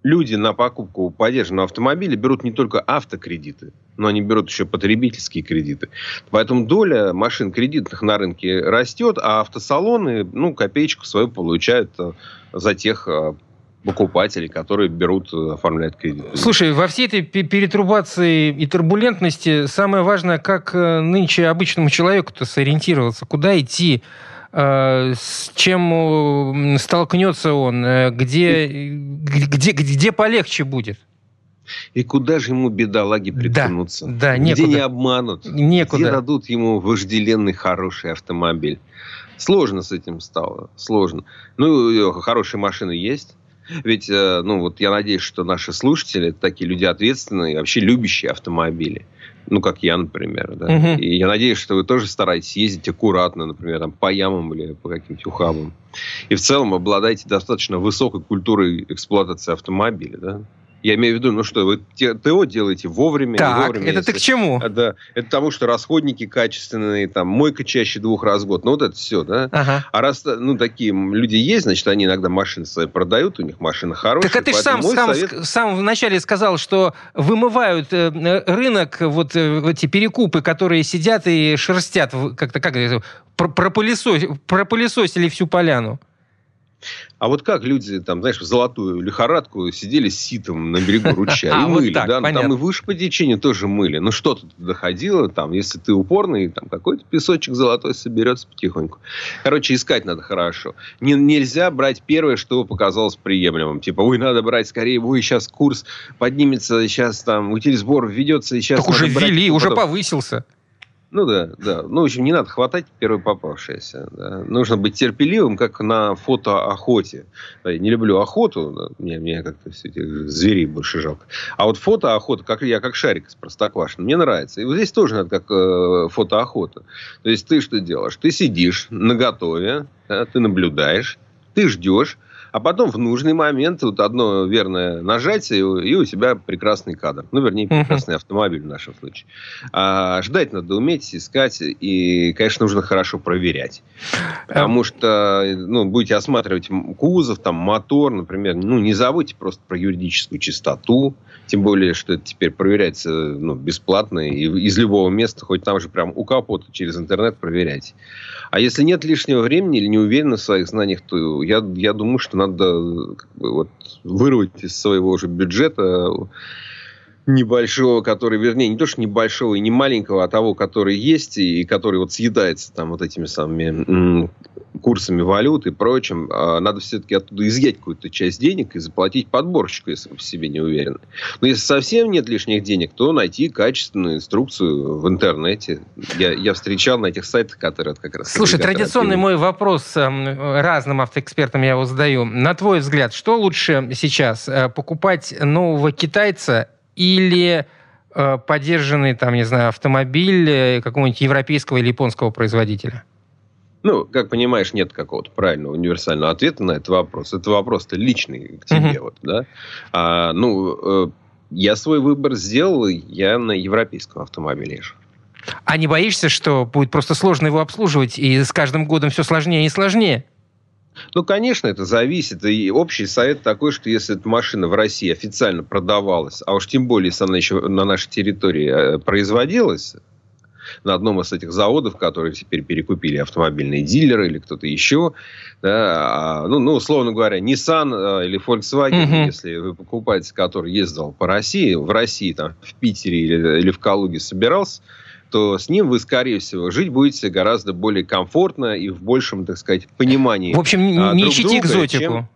Speaker 5: Люди на покупку поддержанного автомобиля берут не только автокредиты, но они берут еще потребительские кредиты. Поэтому доля машин кредитных на рынке растет, а автосалоны, ну, копеечку свою получают э, за тех э, покупателей, которые берут, э, оформляют кредит.
Speaker 2: Слушай, во всей этой перетрубации и турбулентности самое важное, как нынче обычному человеку-то сориентироваться, куда идти, с чем столкнется он, э, где, где, где полегче будет.
Speaker 5: И куда же ему, бедолаги, приткнуться?
Speaker 2: Да, да, некуда.
Speaker 5: Где не обманут?
Speaker 2: Некуда.
Speaker 5: Где дадут ему вожделенный хороший автомобиль? Сложно с этим стало, сложно. Ну, хорошие машины есть. Ведь, э, ну, вот я надеюсь, что наши слушатели такие люди ответственные, вообще любящие автомобили ну, как я, например, да. Угу. И я надеюсь, что вы тоже стараетесь ездить аккуратно, например, там, по ямам или по каким-то ухабам. И в целом обладаете достаточно высокой культурой эксплуатации автомобиля, да. Я имею в виду, ну что, вы ТО делаете вовремя,
Speaker 2: так,
Speaker 5: не вовремя.
Speaker 2: это
Speaker 5: если...
Speaker 2: ты к чему?
Speaker 5: А, да, это потому, что расходники качественные, там, мойка чаще двух раз в год. Ну, вот это все, да?
Speaker 2: Ага.
Speaker 5: А раз, ну, такие люди есть, значит, они иногда машины свои продают, у них машины хорошие.
Speaker 2: Так а ты же сам, сам, совет... сам вначале сказал, что вымывают э, рынок, вот э, эти перекупы, которые сидят и шерстят, как-то, как это, пропылесосили всю поляну.
Speaker 5: А вот как люди, там, знаешь, в золотую лихорадку сидели с ситом на берегу ручья и мыли, да? Ну, там и выше по течению тоже мыли. Ну, что-то доходило, там, если ты упорный, там, какой-то песочек золотой соберется потихоньку. Короче, искать надо хорошо. Не, нельзя брать первое, что показалось приемлемым. Типа, ой, надо брать скорее, ой, сейчас курс поднимется, сейчас там утилизбор введется, и сейчас...
Speaker 2: Так уже ввели, уже повысился.
Speaker 5: Ну да, да. Ну, в общем, не надо хватать первое попавшееся. Да. Нужно быть терпеливым, как на фотоохоте. Я не люблю охоту, да. мне, мне как-то все эти зверей больше жалко. А вот фотоохота, как я как шарик из простоквашино, мне нравится. И вот здесь тоже надо как э, фотоохота. То есть ты что делаешь? Ты сидишь на готове, да, ты наблюдаешь, ты ждешь, а потом в нужный момент вот одно верное нажатие, и у тебя прекрасный кадр. Ну, вернее, прекрасный автомобиль в нашем случае. А ждать надо уметь, искать, и, конечно, нужно хорошо проверять. Потому что, ну, будете осматривать кузов, там, мотор, например, ну, не забудьте просто про юридическую чистоту, тем более, что это теперь проверяется ну, бесплатно и из любого места, хоть там же прям у капота через интернет проверять. А если нет лишнего времени или не уверены в своих знаниях, то я, я думаю, что надо как бы, вот, вырвать из своего уже бюджета небольшого, который, вернее, не то, что небольшого и не маленького, а того, который есть и который вот съедается там вот этими самыми курсами валют и прочим, а надо все-таки оттуда изъять какую-то часть денег и заплатить подборщику, если вы в себе не уверены. Но если совсем нет лишних денег, то найти качественную инструкцию в интернете. Я, я встречал на этих сайтах, которые как раз...
Speaker 2: Слушай, традиционный мой вопрос эм, разным автоэкспертам я его задаю. На твой взгляд, что лучше сейчас? Э, покупать нового китайца или э, поддержанный, там, не знаю, автомобиль э, какого-нибудь европейского или японского производителя?
Speaker 5: Ну, как понимаешь, нет какого-то правильного универсального ответа на этот вопрос. Это вопрос-то личный к тебе, uh-huh. вот, да. А, ну, э, я свой выбор сделал, я на европейском автомобиле езжу.
Speaker 2: А не боишься, что будет просто сложно его обслуживать, и с каждым годом все сложнее и сложнее?
Speaker 5: Ну, конечно, это зависит. И общий совет такой, что если эта машина в России официально продавалась, а уж тем более, если она еще на нашей территории э, производилась, на одном из этих заводов, которые теперь перекупили автомобильные дилеры или кто-то еще, да, а, ну, ну, условно говоря, Nissan э, или Volkswagen, угу. если вы покупаете, который ездил по России, в России, там, в Питере или, или в Калуге собирался, то с ним вы, скорее всего, жить будете гораздо более комфортно и в большем, так сказать, понимании.
Speaker 2: В общем, не,
Speaker 5: а,
Speaker 2: не ищите экзотику. Чем,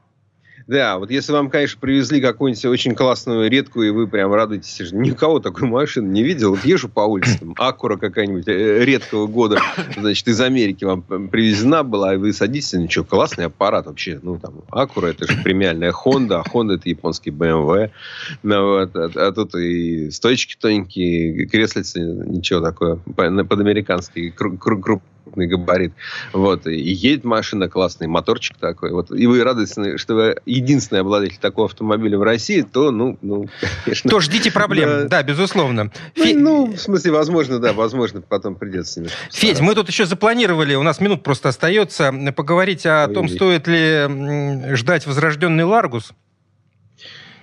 Speaker 5: да, вот если вам, конечно, привезли какую-нибудь очень классную, редкую, и вы прям радуетесь, никого такой машины не видел. Вот езжу по улице, там, Акура какая-нибудь э, редкого года, значит, из Америки вам привезена была, и вы садитесь, ничего, классный аппарат вообще. Ну, там, Акура, это же премиальная Honda, а Honda это японский BMW. Ну, вот, а, а тут и стоечки тоненькие, креслицы, ничего такое, под американский, крупный крупный габарит. Вот. И едет машина классный, моторчик такой. Вот. И вы радостны, что вы единственный обладатель такого автомобиля в России, то, ну, ну
Speaker 2: конечно... То ждите проблем, да, да безусловно.
Speaker 5: Ну, Фе... ну, в смысле, возможно, да, возможно, потом придется немножко
Speaker 2: Федь, мы тут еще запланировали, у нас минут просто остается, поговорить о Ой, том, стоит ли ждать возрожденный Ларгус.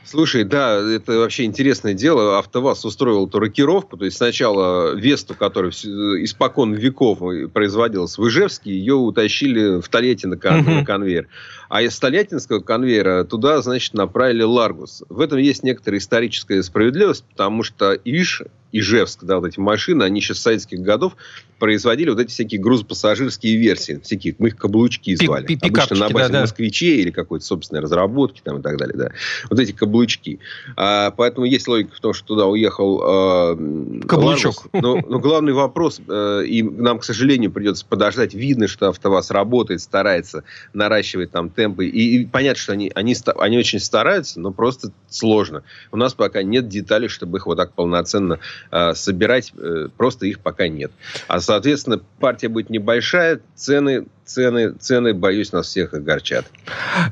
Speaker 5: Слушай, да, это вообще интересное дело. АвтоВАЗ устроил эту рокировку. То есть сначала Весту, которая испокон веков производилась в Ижевске, ее утащили в Тольятти на, кон- на конвейер. А из Тольяттинского конвейера туда, значит, направили Ларгус. В этом есть некоторая историческая справедливость, потому что Иж Ижевск, да, вот эти машины, они еще с советских годов производили вот эти всякие грузопассажирские версии, всякие, мы их каблучки звали. Обычно на базе да, да. москвичей или какой-то собственной разработки там и так далее, да. Вот эти каблучки. А, поэтому есть логика в том, что туда уехал э,
Speaker 2: Каблучок.
Speaker 5: Но, но главный вопрос, э, и нам, к сожалению, придется подождать, видно, что АвтоВАЗ работает, старается, наращивать там темп темпы. И, и понятно, что они, они, они очень стараются, но просто сложно. У нас пока нет деталей, чтобы их вот так полноценно э, собирать. Э, просто их пока нет. А, соответственно, партия будет небольшая, цены цены, цены, боюсь, нас всех огорчат.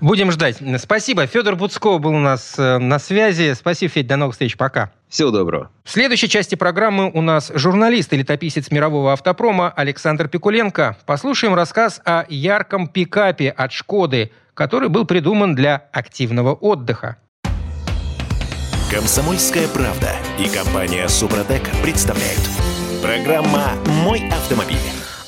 Speaker 2: Будем ждать. Спасибо. Федор Буцков был у нас э, на связи. Спасибо, Федь. До новых встреч. Пока.
Speaker 5: Всего доброго.
Speaker 2: В следующей части программы у нас журналист и летописец мирового автопрома Александр Пикуленко. Послушаем рассказ о ярком пикапе от «Шкоды», который был придуман для активного отдыха.
Speaker 1: Комсомольская правда и компания «Супротек» представляют. Программа «Мой автомобиль».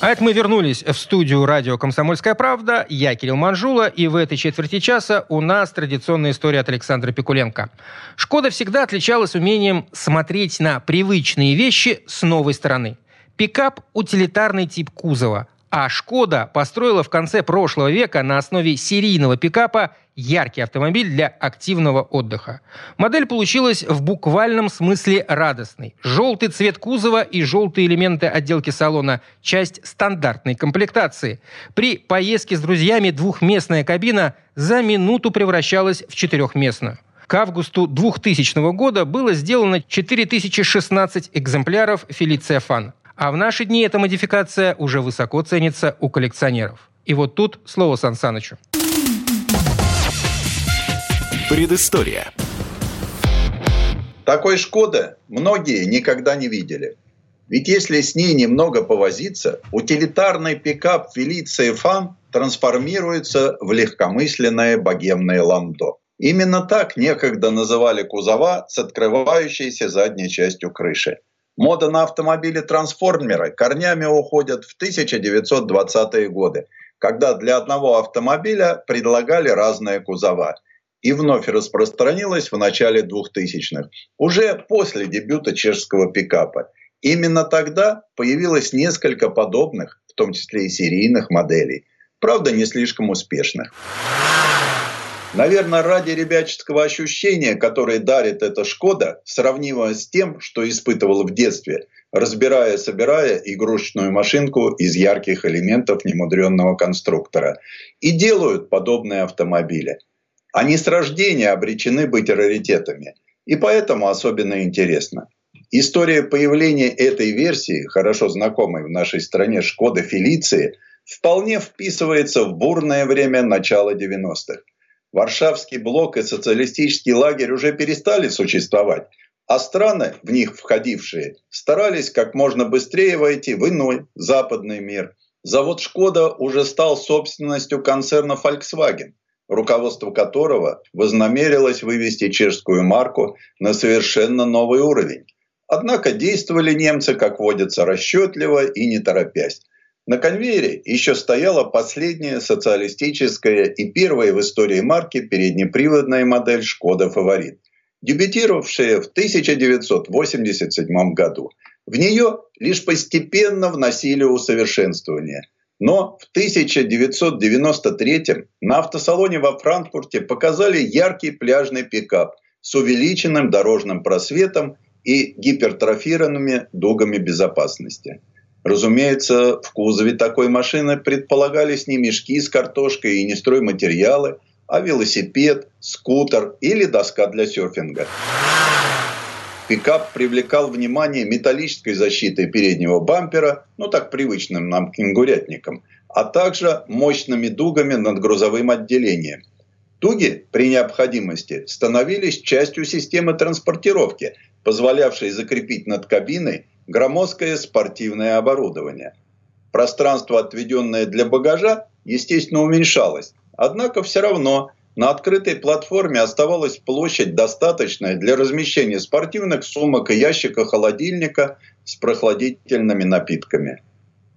Speaker 2: А это мы вернулись в студию радио «Комсомольская правда». Я Кирилл Манжула, и в этой четверти часа у нас традиционная история от Александра Пикуленко. «Шкода» всегда отличалась умением смотреть на привычные вещи с новой стороны. Пикап – утилитарный тип кузова – а «Шкода» построила в конце прошлого века на основе серийного пикапа яркий автомобиль для активного отдыха. Модель получилась в буквальном смысле радостной. Желтый цвет кузова и желтые элементы отделки салона – часть стандартной комплектации. При поездке с друзьями двухместная кабина за минуту превращалась в четырехместную. К августу 2000 года было сделано 4016 экземпляров «Фелиция Фан». А в наши дни эта модификация уже высоко ценится у коллекционеров. И вот тут слово Сан Санычу.
Speaker 1: Предыстория.
Speaker 6: Такой «Шкоды» многие никогда не видели. Ведь если с ней немного повозиться, утилитарный пикап Фелиция Фан трансформируется в легкомысленное богемное ландо. Именно так некогда называли кузова с открывающейся задней частью крыши. Мода на автомобили-трансформеры корнями уходят в 1920-е годы, когда для одного автомобиля предлагали разные кузова. И вновь распространилась в начале 2000-х, уже после дебюта чешского пикапа. Именно тогда появилось несколько подобных, в том числе и серийных моделей. Правда, не слишком успешных. Наверное, ради ребяческого ощущения, которое дарит эта «Шкода», сравнимо с тем, что испытывал в детстве, разбирая, собирая игрушечную машинку из ярких элементов немудренного конструктора. И делают подобные автомобили. Они с рождения обречены быть раритетами. И поэтому особенно интересно. История появления этой версии, хорошо знакомой в нашей стране «Шкода Фелиции», вполне вписывается в бурное время начала 90-х. Варшавский блок и социалистический лагерь уже перестали существовать, а страны, в них входившие, старались как можно быстрее войти в иной, западный мир. Завод «Шкода» уже стал собственностью концерна Volkswagen, руководство которого вознамерилось вывести чешскую марку на совершенно новый уровень. Однако действовали немцы, как водится, расчетливо и не торопясь. На конвейере еще стояла последняя социалистическая и первая в истории марки переднеприводная модель «Шкода Фаворит», дебютировавшая в 1987 году. В нее лишь постепенно вносили усовершенствования. Но в 1993 на автосалоне во Франкфурте показали яркий пляжный пикап с увеличенным дорожным просветом и гипертрофированными дугами безопасности – Разумеется, в кузове такой машины предполагались не мешки с картошкой и не стройматериалы, а велосипед, скутер или доска для серфинга. Пикап привлекал внимание металлической защитой переднего бампера, ну так привычным нам кенгурятникам, а также мощными дугами над грузовым отделением. Дуги при необходимости становились частью системы транспортировки, позволявшей закрепить над кабиной громоздкое спортивное оборудование. Пространство, отведенное для багажа, естественно, уменьшалось. Однако все равно на открытой платформе оставалась площадь, достаточная для размещения спортивных сумок и ящика холодильника с прохладительными напитками.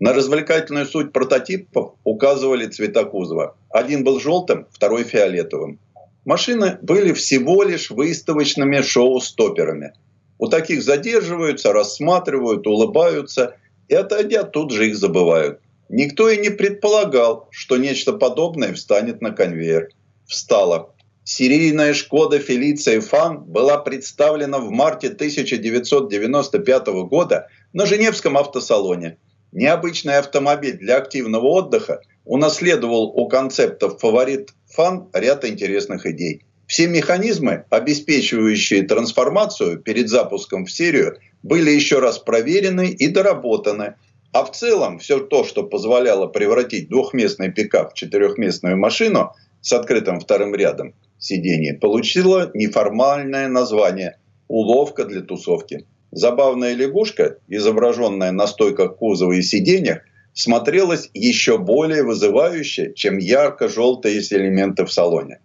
Speaker 6: На развлекательную суть прототипов указывали цвета кузова. Один был желтым, второй фиолетовым. Машины были всего лишь выставочными шоу-стоперами – у таких задерживаются, рассматривают, улыбаются и, отойдя, тут же их забывают. Никто и не предполагал, что нечто подобное встанет на конвейер. Встало. Серийная «Шкода Фелиция Фан» была представлена в марте 1995 года на Женевском автосалоне. Необычный автомобиль для активного отдыха унаследовал у концептов фаворит фан ряд интересных идей. Все механизмы, обеспечивающие трансформацию перед запуском в серию, были еще раз проверены и доработаны. А в целом все то, что позволяло превратить двухместный пикап в четырехместную машину с открытым вторым рядом сидений, получило неформальное название «уловка для тусовки». Забавная лягушка, изображенная на стойках кузова и сиденьях, смотрелась еще более вызывающе, чем ярко-желтые элементы в салоне.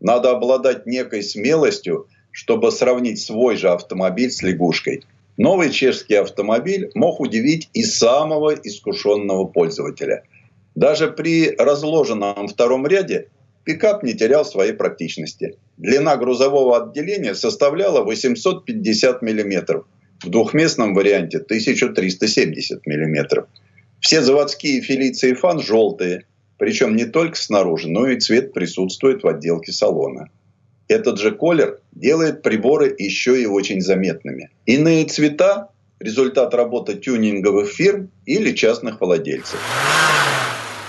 Speaker 6: Надо обладать некой смелостью, чтобы сравнить свой же автомобиль с лягушкой. Новый чешский автомобиль мог удивить и самого искушенного пользователя. Даже при разложенном втором ряде пикап не терял своей практичности. Длина грузового отделения составляла 850 мм, в двухместном варианте 1370 мм. Все заводские фелиции фан желтые, причем не только снаружи, но и цвет присутствует в отделке салона. Этот же колер делает приборы еще и очень заметными. Иные цвета – результат работы тюнинговых фирм или частных владельцев.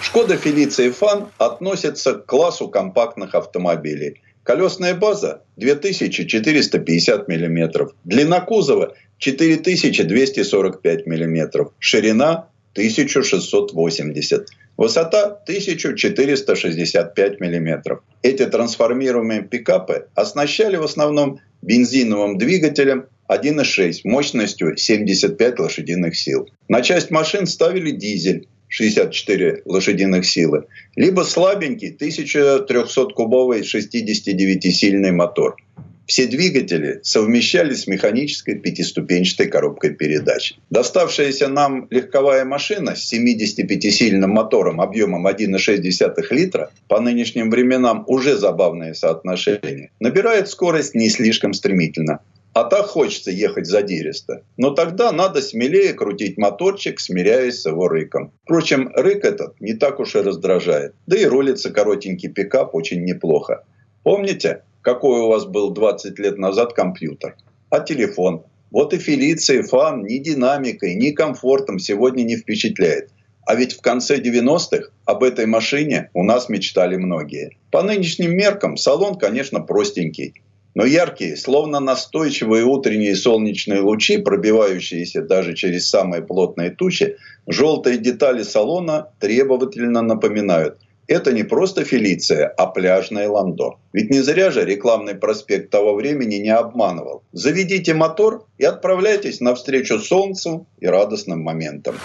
Speaker 6: Шкода Фелиция Фан относится к классу компактных автомобилей. Колесная база 2450 мм, длина кузова 4245 мм, ширина 1680 Высота 1465 мм. Эти трансформируемые пикапы оснащали в основном бензиновым двигателем 1.6 мощностью 75 лошадиных сил. На часть машин ставили дизель 64 лошадиных силы, либо слабенький 1300-кубовый 69-сильный мотор – все двигатели совмещались с механической пятиступенчатой коробкой передач. Доставшаяся нам легковая машина с 75-сильным мотором объемом 1,6 литра, по нынешним временам уже забавное соотношение, набирает скорость не слишком стремительно. А так хочется ехать задиристо. Но тогда надо смелее крутить моторчик, смиряясь с его рыком. Впрочем, рык этот не так уж и раздражает. Да и рулится коротенький пикап очень неплохо. Помните, какой у вас был 20 лет назад компьютер, а телефон. Вот и Фелиция Фан ни динамикой, ни комфортом сегодня не впечатляет. А ведь в конце 90-х об этой машине у нас мечтали многие. По нынешним меркам салон, конечно, простенький. Но яркие, словно настойчивые утренние солнечные лучи, пробивающиеся даже через самые плотные тучи, желтые детали салона требовательно напоминают – это не просто Фелиция, а пляжное ландо. Ведь не зря же рекламный проспект того времени не обманывал. Заведите мотор и отправляйтесь навстречу солнцу и радостным моментам.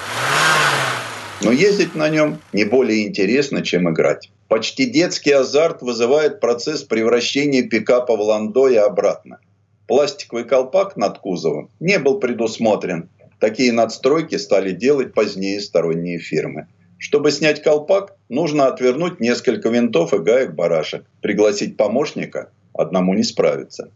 Speaker 6: Но ездить на нем не более интересно, чем играть. Почти детский азарт вызывает процесс превращения пикапа в ландо и обратно. Пластиковый колпак над кузовом не был предусмотрен. Такие надстройки стали делать позднее сторонние фирмы. Чтобы снять колпак, нужно отвернуть несколько винтов и гаек барашек. Пригласить помощника одному не справиться.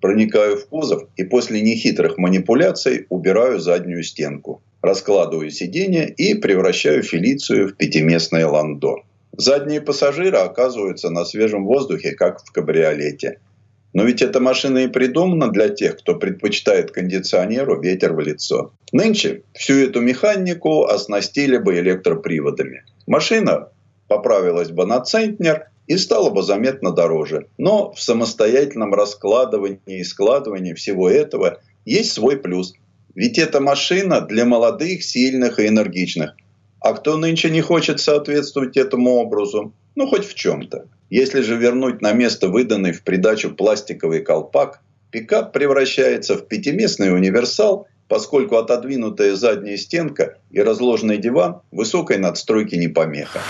Speaker 6: Проникаю в кузов и после нехитрых манипуляций убираю заднюю стенку. Раскладываю сиденье и превращаю Фелицию в пятиместное ландо. Задние пассажиры оказываются на свежем воздухе, как в кабриолете. Но ведь эта машина и придумана для тех, кто предпочитает кондиционеру ветер в лицо. Нынче всю эту механику оснастили бы электроприводами. Машина поправилась бы на центнер и стала бы заметно дороже. Но в самостоятельном раскладывании и складывании всего этого есть свой плюс. Ведь эта машина для молодых, сильных и энергичных. А кто нынче не хочет соответствовать этому образу? Ну, хоть в чем-то. Если же вернуть на место выданный в придачу пластиковый колпак, пикап превращается в пятиместный универсал, поскольку отодвинутая задняя стенка и разложенный диван высокой надстройки не помеха.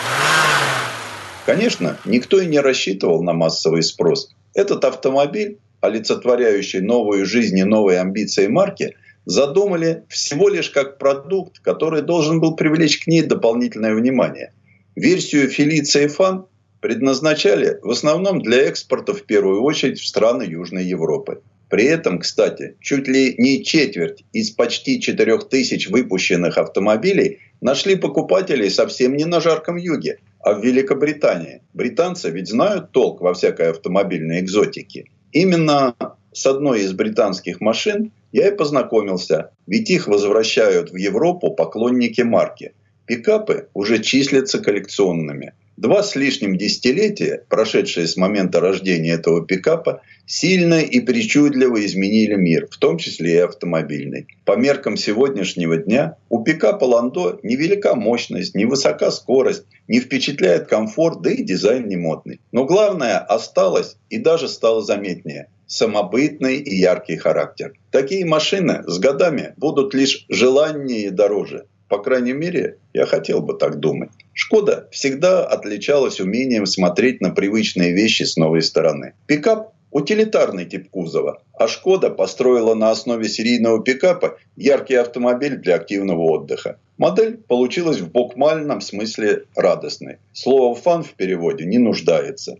Speaker 6: Конечно, никто и не рассчитывал на массовый спрос. Этот автомобиль, олицетворяющий новую жизнь и новые амбиции марки, задумали всего лишь как продукт, который должен был привлечь к ней дополнительное внимание. Версию Фелиция Фан предназначали в основном для экспорта в первую очередь в страны Южной Европы. При этом, кстати, чуть ли не четверть из почти 4000 выпущенных автомобилей нашли покупателей совсем не на жарком юге, а в Великобритании. Британцы ведь знают толк во всякой автомобильной экзотике. Именно с одной из британских машин я и познакомился, ведь их возвращают в Европу поклонники марки. Пикапы уже числятся коллекционными – Два с лишним десятилетия, прошедшие с момента рождения этого пикапа, сильно и причудливо изменили мир, в том числе и автомобильный. По меркам сегодняшнего дня у пикапа Ландо невелика мощность, невысока скорость, не впечатляет комфорт, да и дизайн не модный. Но главное осталось и даже стало заметнее – самобытный и яркий характер. Такие машины с годами будут лишь желаннее и дороже. По крайней мере, я хотел бы так думать. Шкода всегда отличалась умением смотреть на привычные вещи с новой стороны. Пикап – утилитарный тип кузова, а Шкода построила на основе серийного пикапа яркий автомобиль для активного отдыха. Модель получилась в буквальном смысле радостной. Слово «фан» в переводе не нуждается.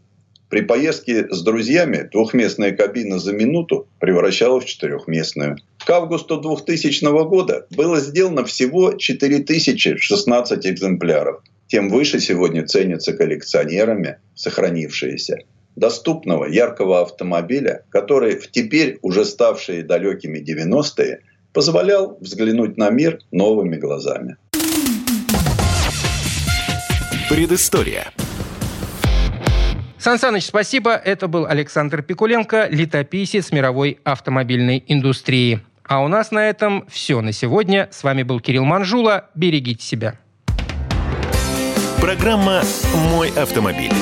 Speaker 6: При поездке с друзьями двухместная кабина за минуту превращалась в четырехместную. К августу 2000 года было сделано всего 4016 экземпляров. Тем выше сегодня ценятся коллекционерами сохранившиеся. Доступного яркого автомобиля, который в теперь уже ставшие далекими 90-е позволял взглянуть на мир новыми глазами.
Speaker 1: Предыстория.
Speaker 2: Сан Саныч, спасибо. Это был Александр Пикуленко, летописец мировой автомобильной индустрии. А у нас на этом все на сегодня. С вами был Кирилл Манжула. Берегите себя.
Speaker 1: Программа «Мой автомобиль».